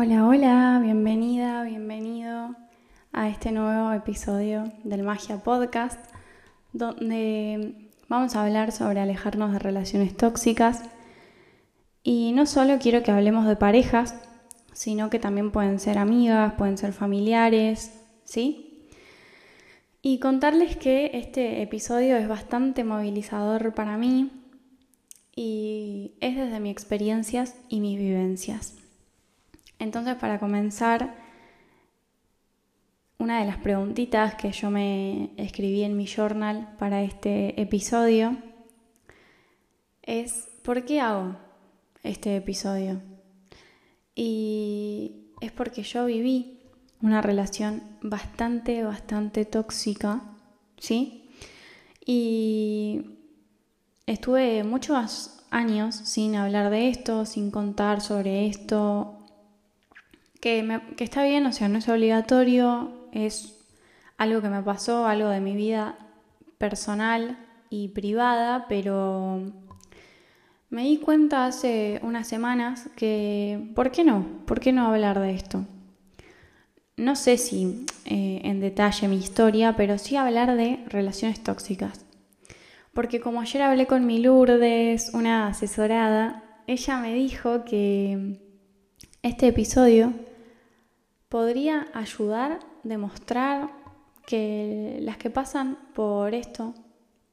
Hola, hola, bienvenida, bienvenido a este nuevo episodio del Magia Podcast, donde vamos a hablar sobre alejarnos de relaciones tóxicas. Y no solo quiero que hablemos de parejas, sino que también pueden ser amigas, pueden ser familiares, ¿sí? Y contarles que este episodio es bastante movilizador para mí y es desde mis experiencias y mis vivencias. Entonces, para comenzar, una de las preguntitas que yo me escribí en mi journal para este episodio es, ¿por qué hago este episodio? Y es porque yo viví una relación bastante, bastante tóxica, ¿sí? Y estuve muchos años sin hablar de esto, sin contar sobre esto, que, está bien, o sea, no es obligatorio, es algo que me pasó, algo de mi vida personal y privada, pero me di cuenta hace unas semanas que, ¿por qué no? ¿Por qué no hablar de esto? No sé si eh, en detalle mi historia, pero sí hablar de relaciones tóxicas. Porque como ayer hablé con mi Lourdes, una asesorada, ella me dijo que este episodio podría ayudar, demostrar que las que pasan por esto,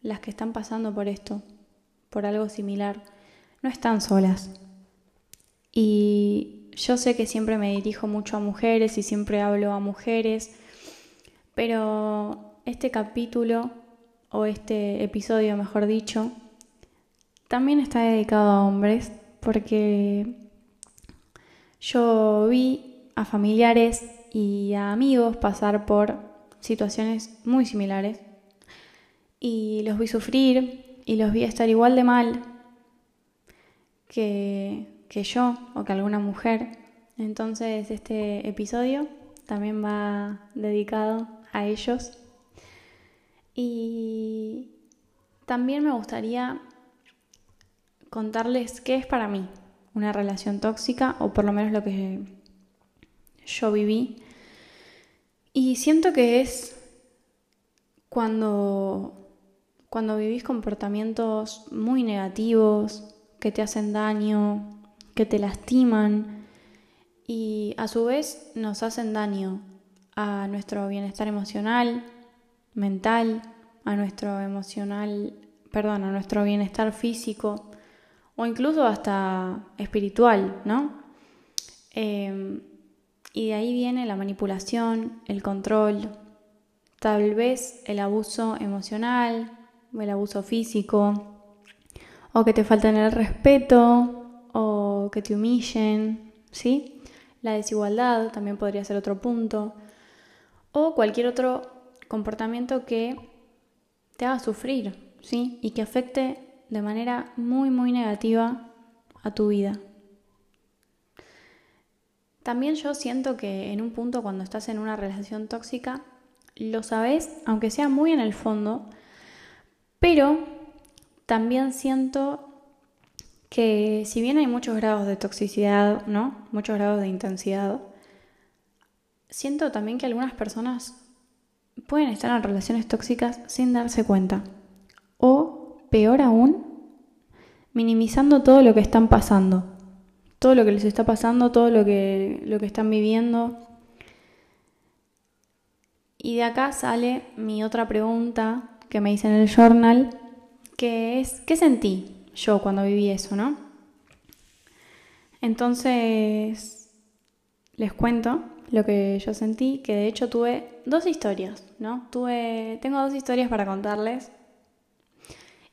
las que están pasando por esto, por algo similar, no están solas. Y yo sé que siempre me dirijo mucho a mujeres y siempre hablo a mujeres, pero este capítulo, o este episodio mejor dicho, también está dedicado a hombres, porque yo vi a familiares y a amigos pasar por situaciones muy similares y los vi sufrir y los vi estar igual de mal que, que yo o que alguna mujer. Entonces este episodio también va dedicado a ellos. Y también me gustaría contarles qué es para mí una relación tóxica, o por lo menos lo que yo viví. Y siento que es cuando, cuando vivís comportamientos muy negativos, que te hacen daño, que te lastiman y a su vez nos hacen daño a nuestro bienestar emocional, mental, a nuestro emocional, perdón, a nuestro bienestar físico o incluso hasta espiritual, ¿no? Em, y de ahí viene la manipulación, el control, tal vez el abuso emocional, el abuso físico, o que te falten el respeto, o que te humillen, ¿sí? La desigualdad también podría ser otro punto, o cualquier otro comportamiento que te haga sufrir, ¿sí? Y que afecte de manera muy, muy negativa a tu vida. También yo siento que en un punto cuando estás en una relación tóxica, lo sabes, aunque sea muy en el fondo, pero también siento que si bien hay muchos grados de toxicidad, ¿no? Muchos grados de intensidad, siento también que algunas personas pueden estar en relaciones tóxicas sin darse cuenta. O, peor aún, minimizando todo lo que están pasando todo lo que les está pasando, todo lo que, lo que están viviendo. Y de acá sale mi otra pregunta que me hice en el journal, que es, ¿qué sentí yo cuando viví eso, no? Entonces, les cuento lo que yo sentí, que de hecho tuve dos historias, ¿no? Tuve, tengo dos historias para contarles.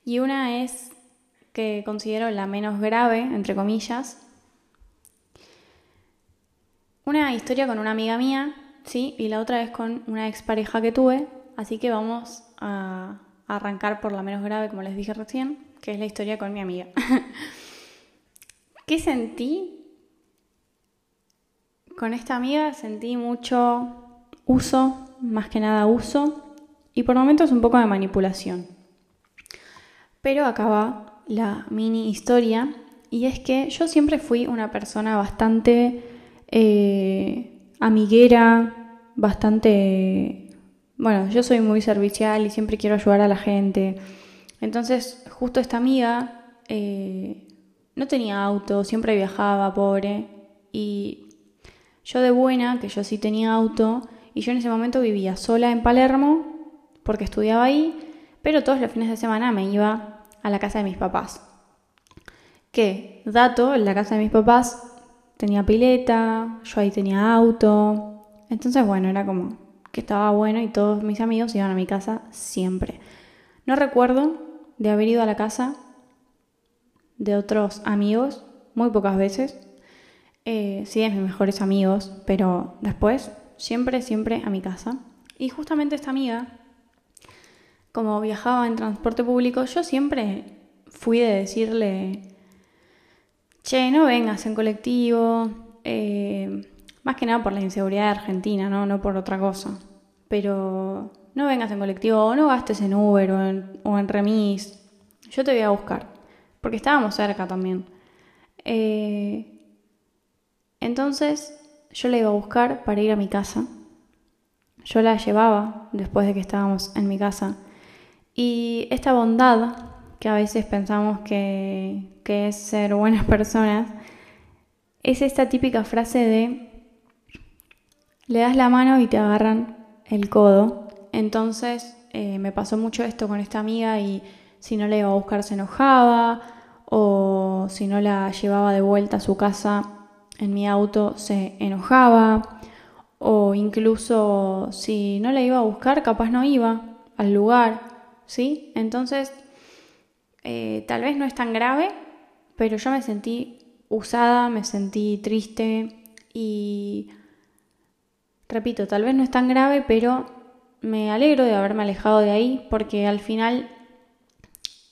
Y una es que considero la menos grave, entre comillas, una historia con una amiga mía, sí, y la otra es con una expareja que tuve, así que vamos a arrancar por la menos grave, como les dije recién, que es la historia con mi amiga. ¿Qué sentí? Con esta amiga sentí mucho uso, más que nada uso, y por momentos un poco de manipulación. Pero acaba la mini historia, y es que yo siempre fui una persona bastante eh, amiguera, bastante... Bueno, yo soy muy servicial y siempre quiero ayudar a la gente. Entonces, justo esta amiga eh, no tenía auto, siempre viajaba, pobre. Y yo de buena, que yo sí tenía auto, y yo en ese momento vivía sola en Palermo, porque estudiaba ahí, pero todos los fines de semana me iba a la casa de mis papás. Que, dato, la casa de mis papás tenía pileta, yo ahí tenía auto. Entonces, bueno, era como que estaba bueno y todos mis amigos iban a mi casa siempre. No recuerdo de haber ido a la casa de otros amigos muy pocas veces. Eh, sí, es mis mejores amigos, pero después siempre, siempre a mi casa. Y justamente esta amiga, como viajaba en transporte público, yo siempre fui de decirle, che, no vengas en colectivo, eh, más que nada por la inseguridad de Argentina, ¿no? no por otra cosa. Pero no vengas en colectivo o no gastes en Uber o en, o en remis. Yo te voy a buscar. Porque estábamos cerca también. Eh, entonces yo la iba a buscar para ir a mi casa. Yo la llevaba después de que estábamos en mi casa. Y esta bondad, que a veces pensamos que, que es ser buenas personas, es esta típica frase de le das la mano y te agarran el codo. Entonces eh, me pasó mucho esto con esta amiga y si no la iba a buscar se enojaba o si no la llevaba de vuelta a su casa en mi auto se enojaba o incluso si no la iba a buscar, capaz no iba al lugar, ¿sí? Entonces, eh, tal vez no es tan grave, pero yo me sentí usada, me sentí triste y, repito, tal vez no es tan grave, pero me alegro de haberme alejado de ahí porque al final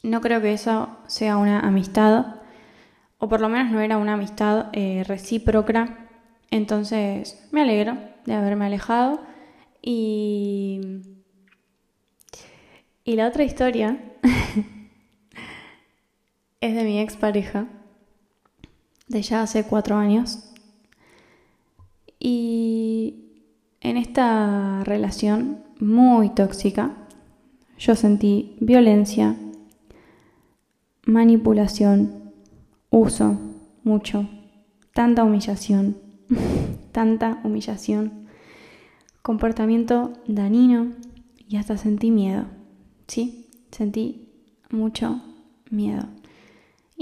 no creo que eso sea una amistad o por lo menos no era una amistad eh, recíproca. Entonces me alegro de haberme alejado. Y, y la otra historia es de mi expareja, de ya hace cuatro años. Y en esta relación muy tóxica, yo sentí violencia, manipulación, uso mucho, tanta humillación, tanta humillación, comportamiento dañino y hasta sentí miedo, ¿sí? Sentí mucho miedo.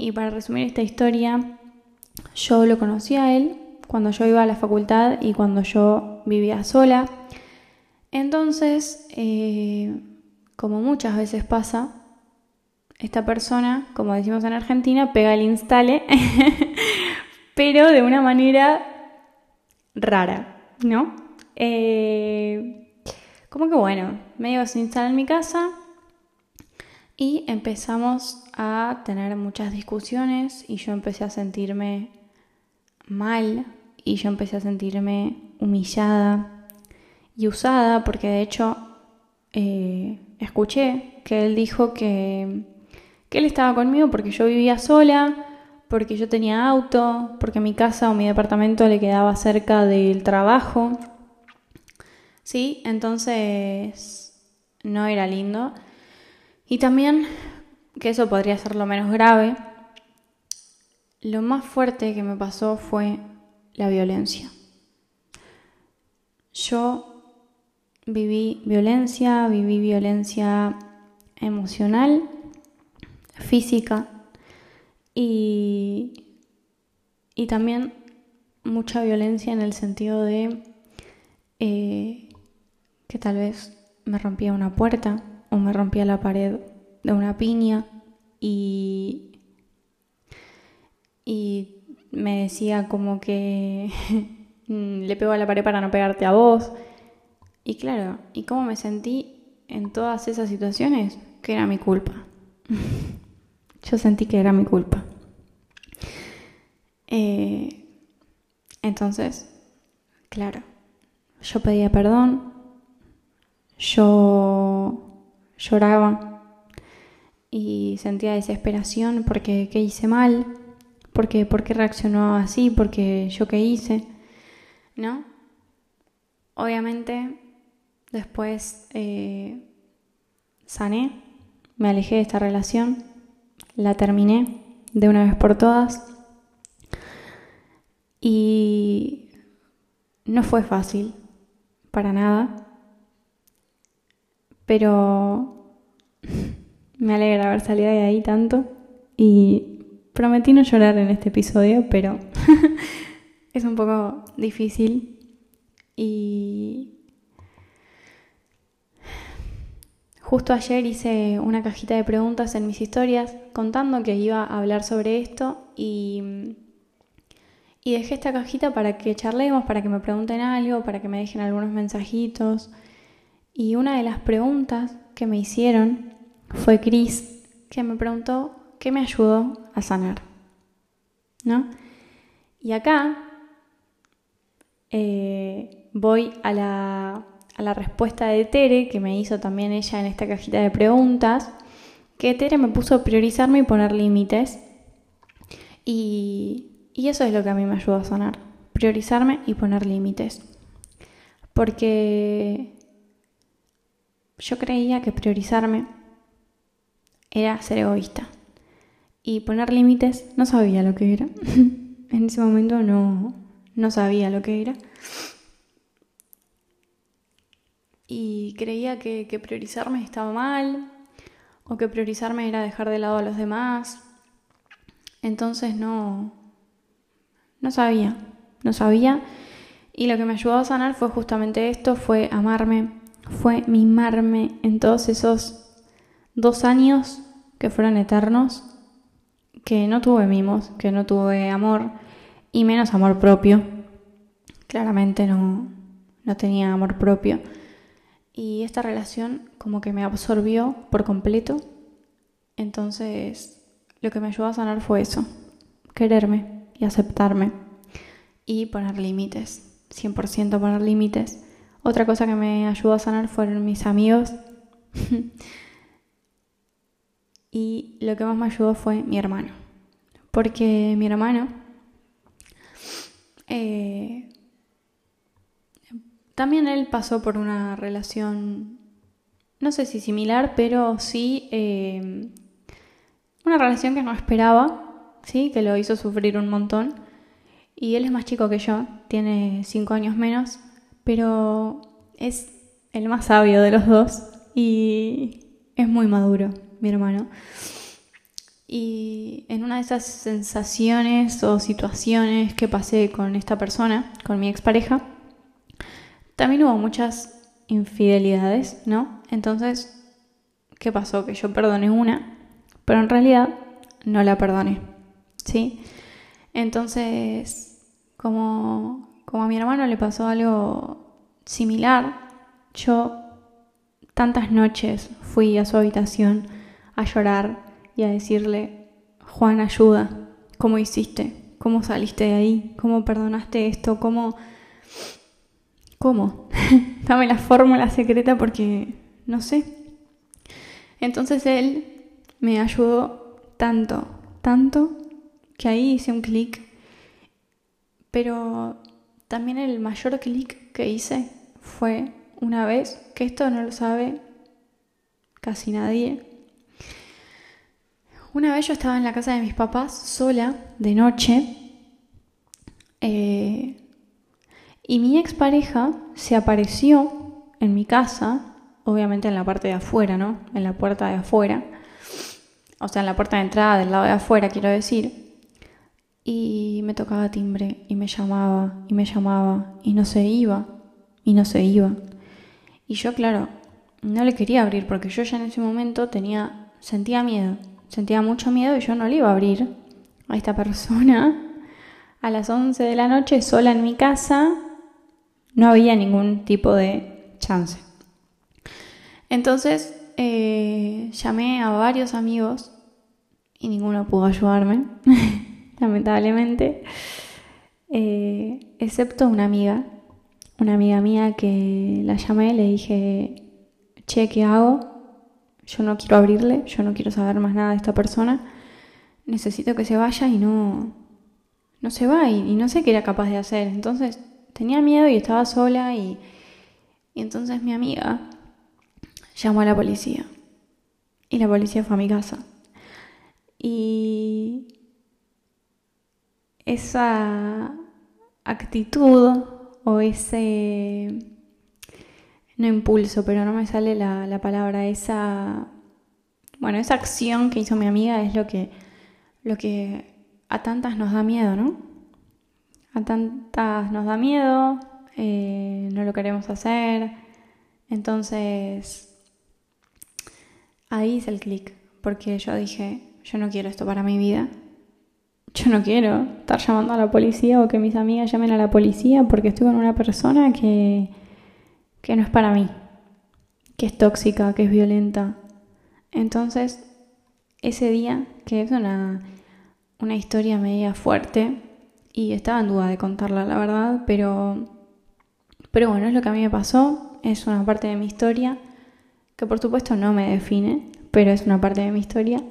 Y para resumir esta historia, yo lo conocí a él cuando yo iba a la facultad y cuando yo vivía sola. Entonces, eh, como muchas veces pasa, esta persona, como decimos en Argentina, pega el instale, pero de una manera rara, ¿no? Eh, como que bueno, medio se instala en mi casa y empezamos a tener muchas discusiones y yo empecé a sentirme mal y yo empecé a sentirme humillada y usada porque de hecho eh, escuché que él dijo que que él estaba conmigo porque yo vivía sola, porque yo tenía auto, porque mi casa o mi departamento le quedaba cerca del trabajo. Sí, entonces no era lindo. Y también, que eso podría ser lo menos grave, lo más fuerte que me pasó fue la violencia. Yo viví violencia, viví violencia emocional física y, y también mucha violencia en el sentido de eh, que tal vez me rompía una puerta o me rompía la pared de una piña y, y me decía como que le pego a la pared para no pegarte a vos. Y claro, ¿y cómo me sentí en todas esas situaciones? Que era mi culpa. Yo sentí que era mi culpa. Eh, entonces, claro, yo pedía perdón, yo lloraba y sentía desesperación porque qué hice mal, porque por qué reaccionó así, porque yo qué hice. ¿no? Obviamente, después eh, sané, me alejé de esta relación, la terminé de una vez por todas y no fue fácil, para nada, pero me alegra haber salido de ahí tanto y prometí no llorar en este episodio, pero es un poco difícil y justo ayer hice una cajita de preguntas en mis historias contando que iba a hablar sobre esto y, y dejé esta cajita para que charlemos, para que me pregunten algo, para que me dejen algunos mensajitos. Y una de las preguntas que me hicieron fue Chris, que me preguntó qué me ayudó a sanar. ¿No? Y acá eh, voy a la, a la respuesta de Tere, que me hizo también ella en esta cajita de preguntas, que Tere me puso priorizarme y poner límites. Y, y eso es lo que a mí me ayudó a sanar, priorizarme y poner límites. Porque yo creía que priorizarme era ser egoísta. Y poner límites no sabía lo que era. en ese momento no, no sabía lo que era. Y creía que, que priorizarme estaba mal o que priorizarme era dejar de lado a los demás. Entonces no, no sabía, no sabía. Y lo que me ayudó a sanar fue justamente esto, fue amarme, fue mimarme en todos esos dos años que fueron eternos, que no tuve mimos, que no tuve amor y menos amor propio. Claramente no, no tenía amor propio. Y esta relación como que me absorbió por completo. Entonces lo que me ayudó a sanar fue eso, quererme y aceptarme y poner límites, 100% poner límites. Otra cosa que me ayudó a sanar fueron mis amigos. y lo que más me ayudó fue mi hermano. Porque mi hermano eh, también él pasó por una relación, no sé si similar, pero sí eh, una relación que no esperaba, ¿sí? que lo hizo sufrir un montón. Y él es más chico que yo, tiene cinco años menos, pero es el más sabio de los dos y es muy maduro mi hermano. Y en una de esas sensaciones o situaciones que pasé con esta persona, con mi expareja, también hubo muchas infidelidades, ¿no? Entonces, ¿qué pasó? Que yo perdoné una, pero en realidad no la perdoné, ¿sí? Entonces, como, como a mi hermano le pasó algo similar, yo tantas noches fui a su habitación a llorar y a decirle, Juan, ayuda, ¿cómo hiciste? ¿Cómo saliste de ahí? ¿Cómo perdonaste esto? ¿Cómo? ¿Cómo? Dame la fórmula secreta porque no sé. Entonces él me ayudó tanto, tanto, que ahí hice un clic. Pero también el mayor clic que hice fue una vez, que esto no lo sabe casi nadie, una vez yo estaba en la casa de mis papás sola, de noche, eh, y mi expareja se apareció en mi casa, obviamente en la parte de afuera, ¿no? En la puerta de afuera, o sea, en la puerta de entrada del lado de afuera, quiero decir, y me tocaba timbre, y me llamaba, y me llamaba, y no se iba, y no se iba. Y yo, claro, no le quería abrir porque yo ya en ese momento tenía, sentía miedo Sentía mucho miedo y yo no le iba a abrir a esta persona a las 11 de la noche sola en mi casa. No había ningún tipo de chance. Entonces eh, llamé a varios amigos y ninguno pudo ayudarme, lamentablemente, eh, excepto una amiga, una amiga mía que la llamé, le dije, che, ¿qué hago? yo no quiero abrirle, yo no quiero saber más nada de esta persona, necesito que se vaya y no, no se va y, no sé qué era capaz de hacer. Entonces tenía miedo y estaba sola y, y entonces mi amiga llamó a la policía y la policía fue a mi casa. Y esa actitud o ese, no impulso, pero no me sale la, la palabra, esa, bueno, esa acción que hizo mi amiga es lo que, lo que a tantas nos da miedo, ¿no? A tantas nos da miedo, eh, no lo queremos hacer, entonces ahí hice el clic, porque yo dije, yo no quiero esto para mi vida, yo no quiero estar llamando a la policía o que mis amigas llamen a la policía porque estoy con una persona que, que no es para mí, que es tóxica, que es violenta. Entonces, ese día, que es una, una historia media fuerte, y estaba en duda de contarla, la verdad, pero, pero bueno, es lo que a mí me pasó, es una parte de mi historia, que por supuesto no me define, pero es una parte de mi historia.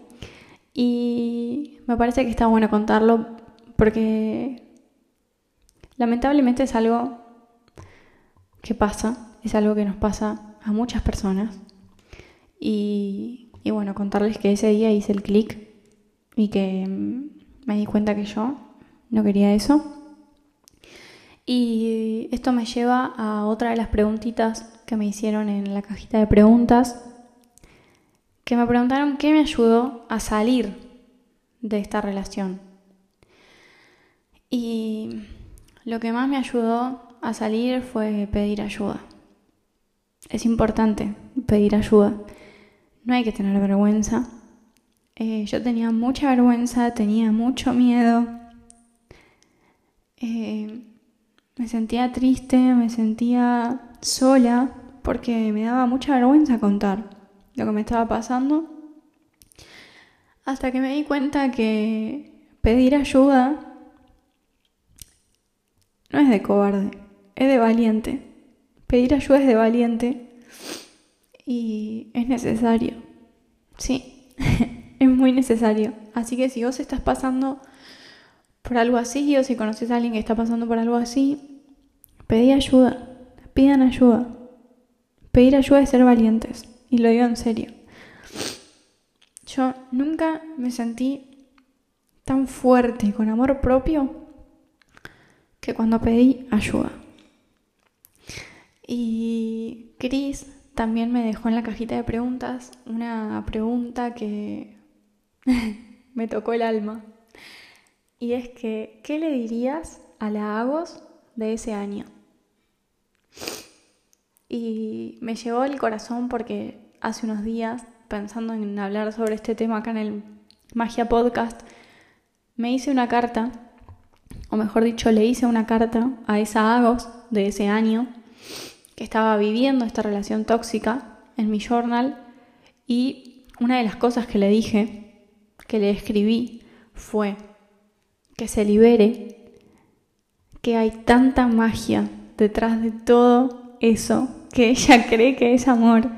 Y me parece que está bueno contarlo porque lamentablemente es algo que pasa, es algo que nos pasa a muchas personas. Y, bueno, contarles que ese día hice el clic y que me di cuenta que yo no quería eso. Y esto me lleva a otra de las preguntitas que me hicieron en la cajita de preguntas que me preguntaron qué me ayudó a salir de esta relación. Y lo que más me ayudó a salir fue pedir ayuda. Es importante pedir ayuda. No hay que tener vergüenza. Eh, yo tenía mucha vergüenza, tenía mucho miedo. Eh, me sentía triste, me sentía sola porque me daba mucha vergüenza contar lo que me estaba pasando, hasta que me di cuenta que pedir ayuda no es de cobarde, es de valiente. Pedir ayuda es de valiente y es necesario. Sí, es muy necesario. Así que si vos estás pasando por algo así o si conoces a alguien que está pasando por algo así, pedí ayuda, pidan ayuda. Pedir ayuda es ser valientes. Y lo digo en serio. Yo nunca me sentí tan fuerte con amor propio que cuando pedí ayuda. Y Chris también me dejó en la cajita de preguntas una pregunta que me tocó el alma. Y es que, ¿qué le dirías a la Agos de ese año? Y me llevó el corazón porque hace unos días, pensando en hablar sobre este tema acá en el Magia Podcast, me hice una carta, o mejor dicho, le hice una carta a esa Agos de ese año que estaba viviendo esta relación tóxica en mi journal y una de las cosas que le dije, que le escribí, fue que se libere, que hay tanta magia detrás de todo eso que ella cree que es amor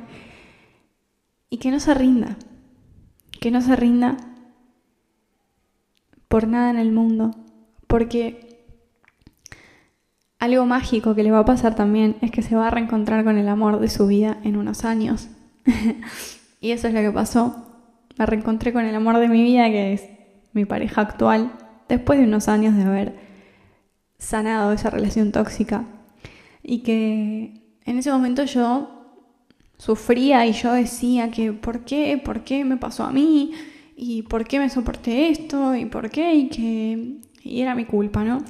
y que no se rinda, que no se rinda por nada en el mundo, porque algo mágico que le va a pasar también es que se va a reencontrar con el amor de su vida en unos años. y eso es lo que pasó. Me reencontré con el amor de mi vida, que es mi pareja actual, después de unos años de haber sanado esa relación tóxica. Y que en ese momento yo sufría y yo decía que ¿por qué? ¿Por qué me pasó a mí? ¿Y por qué me soporté esto? ¿Y por qué? Y que y era mi culpa, ¿no?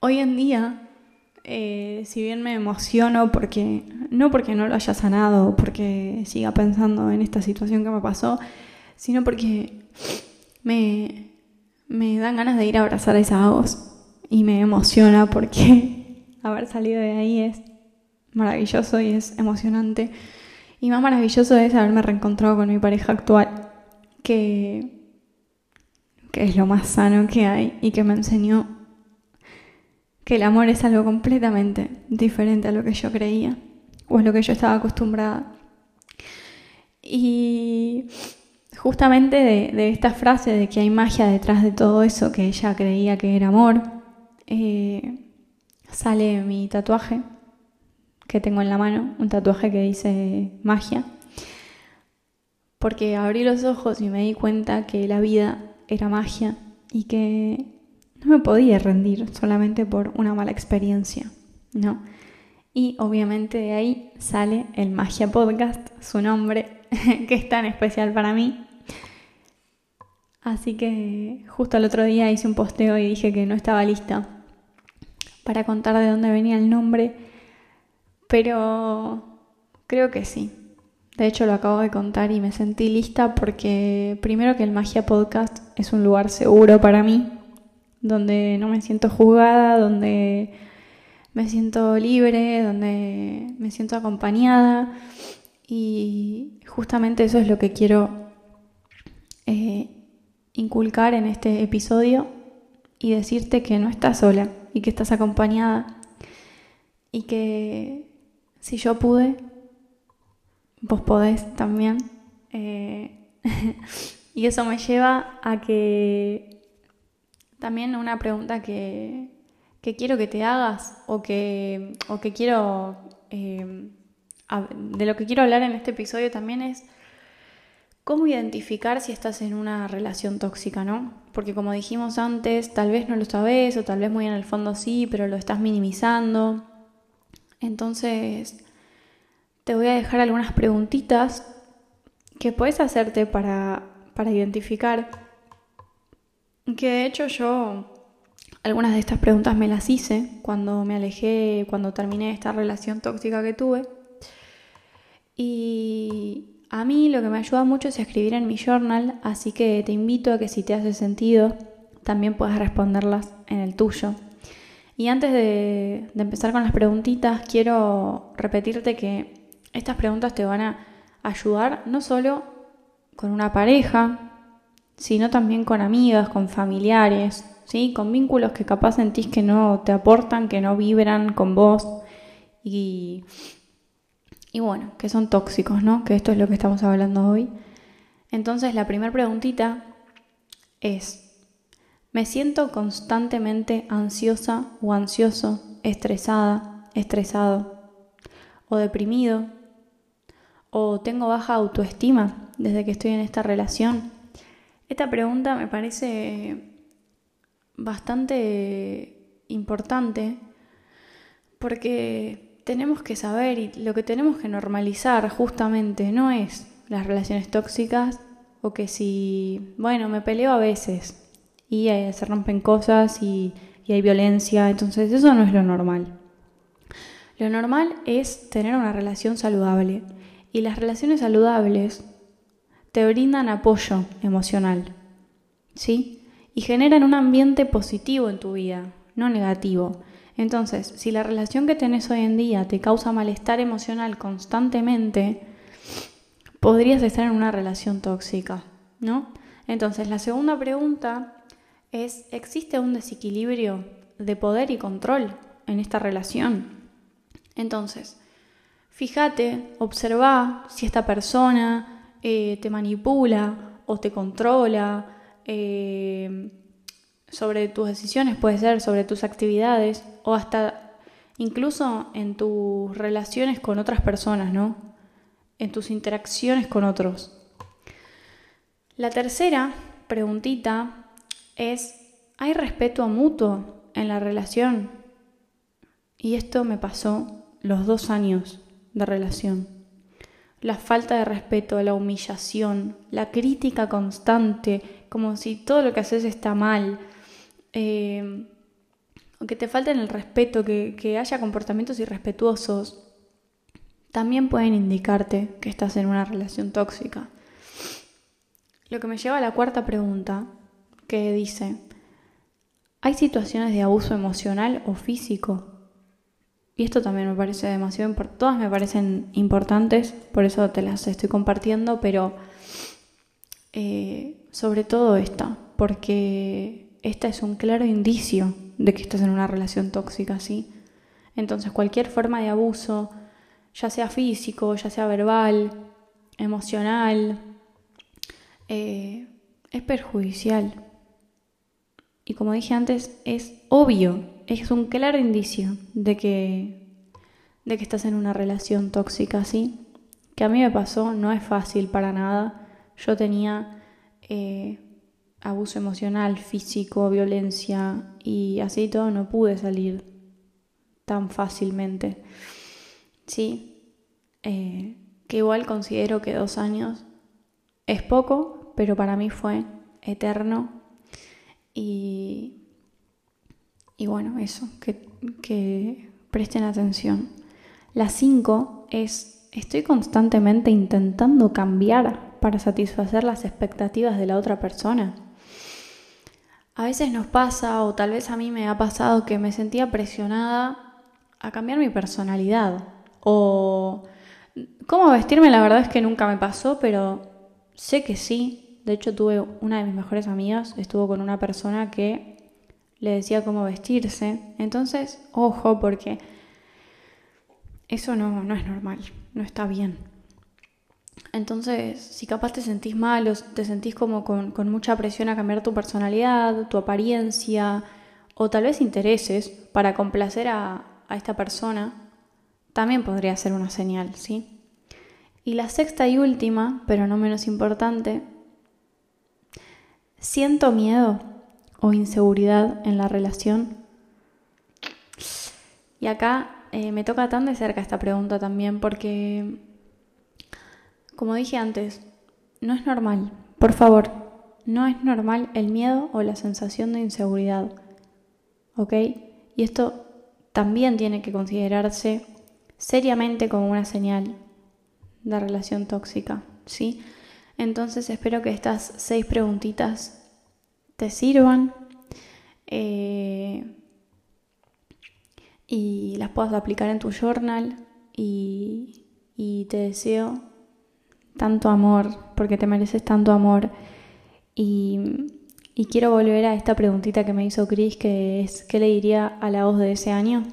Hoy en día, eh, si bien me emociono porque, no porque no lo haya sanado, porque siga pensando en esta situación que me pasó, sino porque me, me dan ganas de ir a abrazar a esa voz y me emociona porque haber salido de ahí es maravilloso y es emocionante. Y más maravilloso es haberme reencontrado con mi pareja actual, que, que es lo más sano que hay y que me enseñó que el amor es algo completamente diferente a lo que yo creía o a lo que yo estaba acostumbrada. Y justamente de, esta frase de que hay magia detrás de todo eso que ella creía que era amor, eh, sale mi tatuaje que tengo en la mano, un tatuaje que dice magia, porque abrí los ojos y me di cuenta que la vida era magia y que no me podía rendir solamente por una mala experiencia, ¿no? Y obviamente de ahí sale el Magia Podcast, su nombre, que es tan especial para mí. Así que justo el otro día hice un posteo y dije que no estaba lista para contar de dónde venía el nombre, pero creo que sí. De hecho lo acabo de contar y me sentí lista porque primero que el Magia Podcast es un lugar seguro para mí, donde no me siento juzgada, donde me siento libre, donde me siento acompañada y justamente eso es lo que quiero eh, inculcar en este episodio y decirte que no estás sola y que estás acompañada y que si yo pude, vos podés también. Eh, y eso me lleva a que también una pregunta que, que quiero que te hagas o que, o que quiero, eh, de lo que quiero hablar en este episodio también es cómo identificar si estás en una relación tóxica, ¿no? Porque como dijimos antes, tal vez no lo sabes o tal vez muy en el fondo sí, pero lo estás minimizando. Entonces, te voy a dejar algunas preguntitas que puedes hacerte para, para identificar. Que de hecho yo algunas de estas preguntas me las hice cuando me alejé, cuando terminé esta relación tóxica que tuve. Y a mí lo que me ayuda mucho es escribir en mi journal, así que te invito a que si te hace sentido, también puedas responderlas en el tuyo. Y antes de, empezar con las preguntitas, quiero repetirte que estas preguntas te van a ayudar no solo con una pareja, sino también con amigas, con familiares, ¿sí? Con vínculos que capaz sentís que no te aportan, que no vibran con vos y bueno, que son tóxicos, ¿no? Que esto es lo que estamos hablando hoy. Entonces la primera preguntita es, ¿me siento constantemente ansiosa o ansioso, estresada, estresado o deprimido? ¿O tengo baja autoestima desde que estoy en esta relación? Esta pregunta me parece bastante importante porque tenemos que saber y lo que tenemos que normalizar justamente no es las relaciones tóxicas o que si, bueno, me peleo a veces y eh, se rompen cosas y, y hay violencia, entonces eso no es lo normal. Lo normal es tener una relación saludable y las relaciones saludables te brindan apoyo emocional, ¿sí? y generan un ambiente positivo en tu vida, no negativo. Entonces, si la relación que tenés hoy en día te causa malestar emocional constantemente, podrías estar en una relación tóxica, ¿no? Entonces, la segunda pregunta es, ¿existe un desequilibrio de poder y control en esta relación? Entonces, fíjate, observa si esta persona eh, te manipula o te controla eh, sobre tus decisiones, puede ser sobre tus actividades o hasta incluso en tus relaciones con otras personas, ¿no? En tus interacciones con otros. La tercera preguntita es, ¿hay respeto mutuo en la relación? Y esto me pasó los dos años de relación. La falta de respeto, la humillación, la crítica constante, como si todo lo que haces está mal, eh, o que te falten el respeto, que, que haya comportamientos irrespetuosos, también pueden indicarte que estás en una relación tóxica. Lo que me lleva a la cuarta pregunta, que dice, ¿hay situaciones de abuso emocional o físico? Y esto también me parece demasiado importante, todas me parecen importantes, por eso te las estoy compartiendo, pero eh, sobre todo esta, porque esta es un claro indicio de que estás en una relación tóxica, ¿sí? Entonces cualquier forma de abuso, ya sea físico, ya sea verbal, emocional, eh, es perjudicial. Y como dije antes, es obvio, es un claro indicio de que, de que estás en una relación tóxica, ¿sí? Que a mí me pasó, no es fácil para nada. Yo tenía eh, abuso emocional, físico, violencia y así todo no pude salir tan fácilmente. Sí, eh, que igual considero que dos años es poco, pero para mí fue eterno y, y bueno, eso, que, que presten atención. La cinco es, estoy constantemente intentando cambiar para satisfacer las expectativas de la otra persona. A veces nos pasa, o tal vez a mí me ha pasado, que me sentía presionada a cambiar mi personalidad. O cómo vestirme, la verdad es que nunca me pasó, pero sé que sí. De hecho, tuve una de mis mejores amigas, estuvo con una persona que le decía cómo vestirse. Entonces, ojo, porque eso no, no es normal, no está bien. Entonces, si capaz te sentís mal o te sentís como con, mucha presión a cambiar tu personalidad, tu apariencia o tal vez intereses para complacer a, a esta persona, también podría ser una señal, ¿sí? Y la sexta y última, pero no menos importante, siento miedo o inseguridad en la relación. Y acá eh, me toca tan de cerca esta pregunta también porque como dije antes, no es normal, por favor, no es normal el miedo o la sensación de inseguridad. ¿Ok? Y esto también tiene que considerarse seriamente como una señal de relación tóxica, ¿sí? Entonces espero que estas seis preguntitas te sirvan eh, y las puedas aplicar en tu journal y, y te deseo tanto amor, porque te mereces tanto amor. Y, quiero volver a esta preguntita que me hizo Chris, que es, ¿qué le diría a la voz de ese año?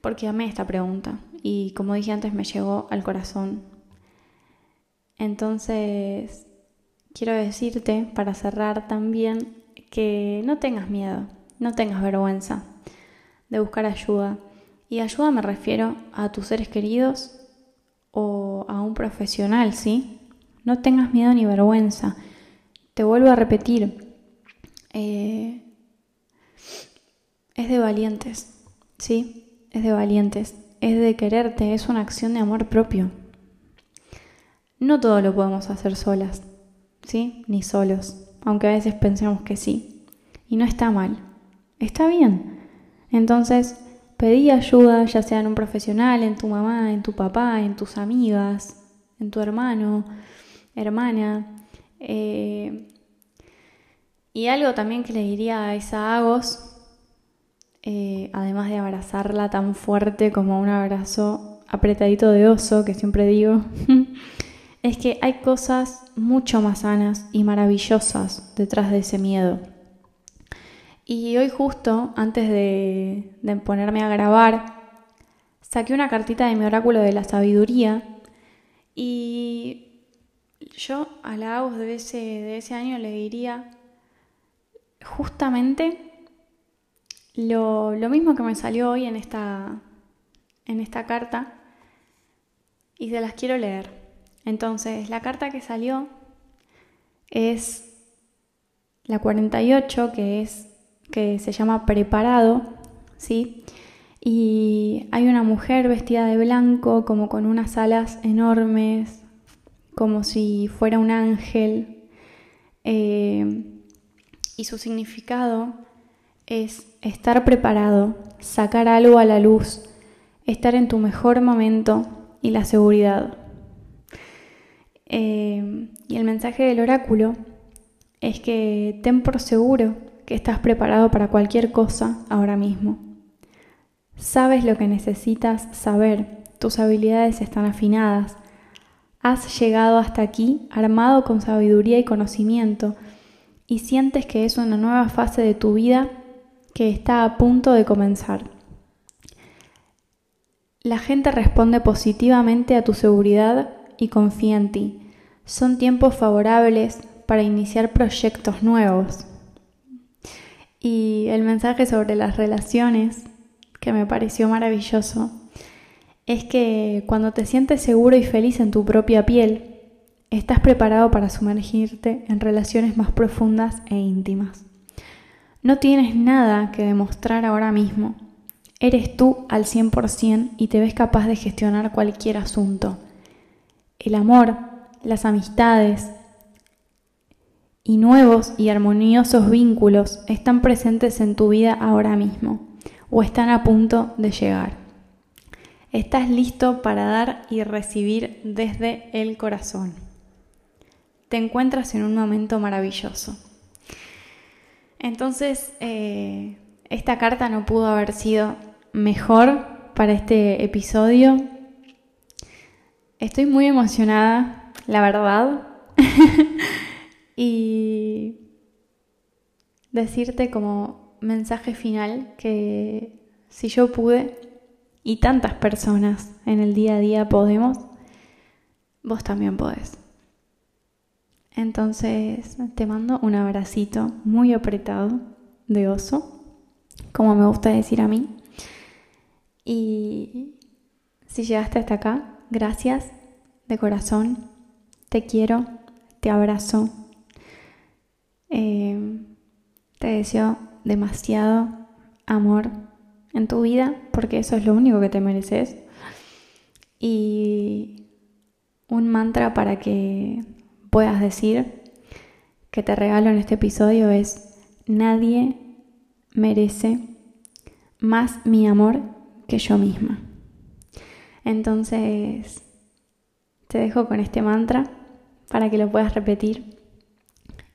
Porque amé esta pregunta y como dije antes me llegó al corazón. Entonces, quiero decirte, para cerrar también, que no tengas miedo, no tengas vergüenza de buscar ayuda. Y ayuda me refiero a tus seres queridos o a un profesional, ¿sí? No tengas miedo ni vergüenza. Te vuelvo a repetir, eh, es de valientes, ¿sí? Es de valientes, es de quererte, es una acción de amor propio. No todo lo podemos hacer solas, ¿sí? Ni solos, aunque a veces pensemos que sí. Y no está mal, está bien. Entonces, Pedí ayuda, ya sea en un profesional, en tu mamá, en tu papá, en tus amigas, en tu hermano, hermana. Eh, y algo también que le diría a esa Agos, eh, además de abrazarla tan fuerte como un abrazo apretadito de oso, que siempre digo, es que hay cosas mucho más sanas y maravillosas detrás de ese miedo. Y hoy justo, antes de, ponerme a grabar, saqué una cartita de mi oráculo de la sabiduría y yo a la voz de ese, de ese año le diría justamente lo, mismo que me salió hoy en esta, en esta carta y se las quiero leer. Entonces, la carta que salió es la 48, que es que se llama Preparado, ¿sí? Y hay una mujer vestida de blanco, como con unas alas enormes, como si fuera un ángel. Eh, y su significado es estar preparado, sacar algo a la luz, estar en tu mejor momento y la seguridad. Eh, y el mensaje del oráculo es que ten por seguro que estás preparado para cualquier cosa ahora mismo. Sabes lo que necesitas saber, tus habilidades están afinadas. Has llegado hasta aquí armado con sabiduría y conocimiento y sientes que es una nueva fase de tu vida que está a punto de comenzar. La gente responde positivamente a tu seguridad y confía en ti. Son tiempos favorables para iniciar proyectos nuevos. Y el mensaje sobre las relaciones, que me pareció maravilloso, es que cuando te sientes seguro y feliz en tu propia piel, estás preparado para sumergirte en relaciones más profundas e íntimas. No tienes nada que demostrar ahora mismo. Eres tú al 100% y te ves capaz de gestionar cualquier asunto. El amor, las amistades y nuevos y armoniosos vínculos están presentes en tu vida ahora mismo o están a punto de llegar. Estás listo para dar y recibir desde el corazón. Te encuentras en un momento maravilloso. Entonces, eh, esta carta no pudo haber sido mejor para este episodio. Estoy muy emocionada, la verdad. y decirte como mensaje final que si yo pude y tantas personas en el día a día podemos, vos también podés. Entonces te mando un abracito muy apretado de oso, como me gusta decir a mí. Y si llegaste hasta acá, gracias de corazón. Te quiero, te abrazo. Eh, te deseo demasiado amor en tu vida porque eso es lo único que te mereces. Y un mantra para que puedas decir que te regalo en este episodio es, nadie merece más mi amor que yo misma. Entonces, te dejo con este mantra para que lo puedas repetir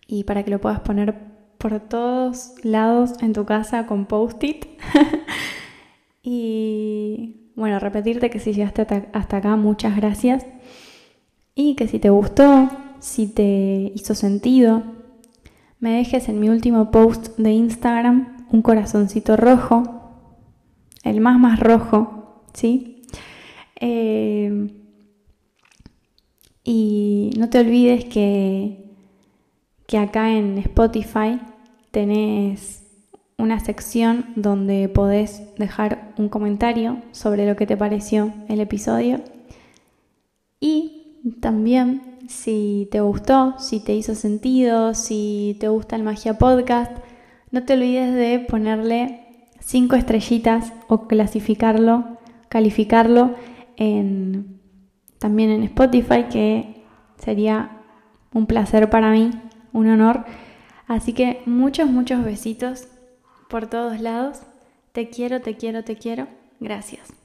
y para que lo puedas poner por todos lados en tu casa con post-it. y bueno, repetirte que si llegaste hasta acá, muchas gracias. Y que si te gustó, si te hizo sentido, me dejes en mi último post de Instagram un corazoncito rojo, el más más rojo, ¿sí? Eh, y no te olvides que, que acá en Spotify tenés una sección donde podés dejar un comentario sobre lo que te pareció el episodio. Y también si te gustó, si te hizo sentido, si te gusta el Magia Podcast, no te olvides de ponerle cinco estrellitas o clasificarlo, calificarlo en, también en Spotify, que sería un placer para mí, un honor. Así que muchos, muchos besitos por todos lados. Te quiero, te quiero, te quiero. Gracias.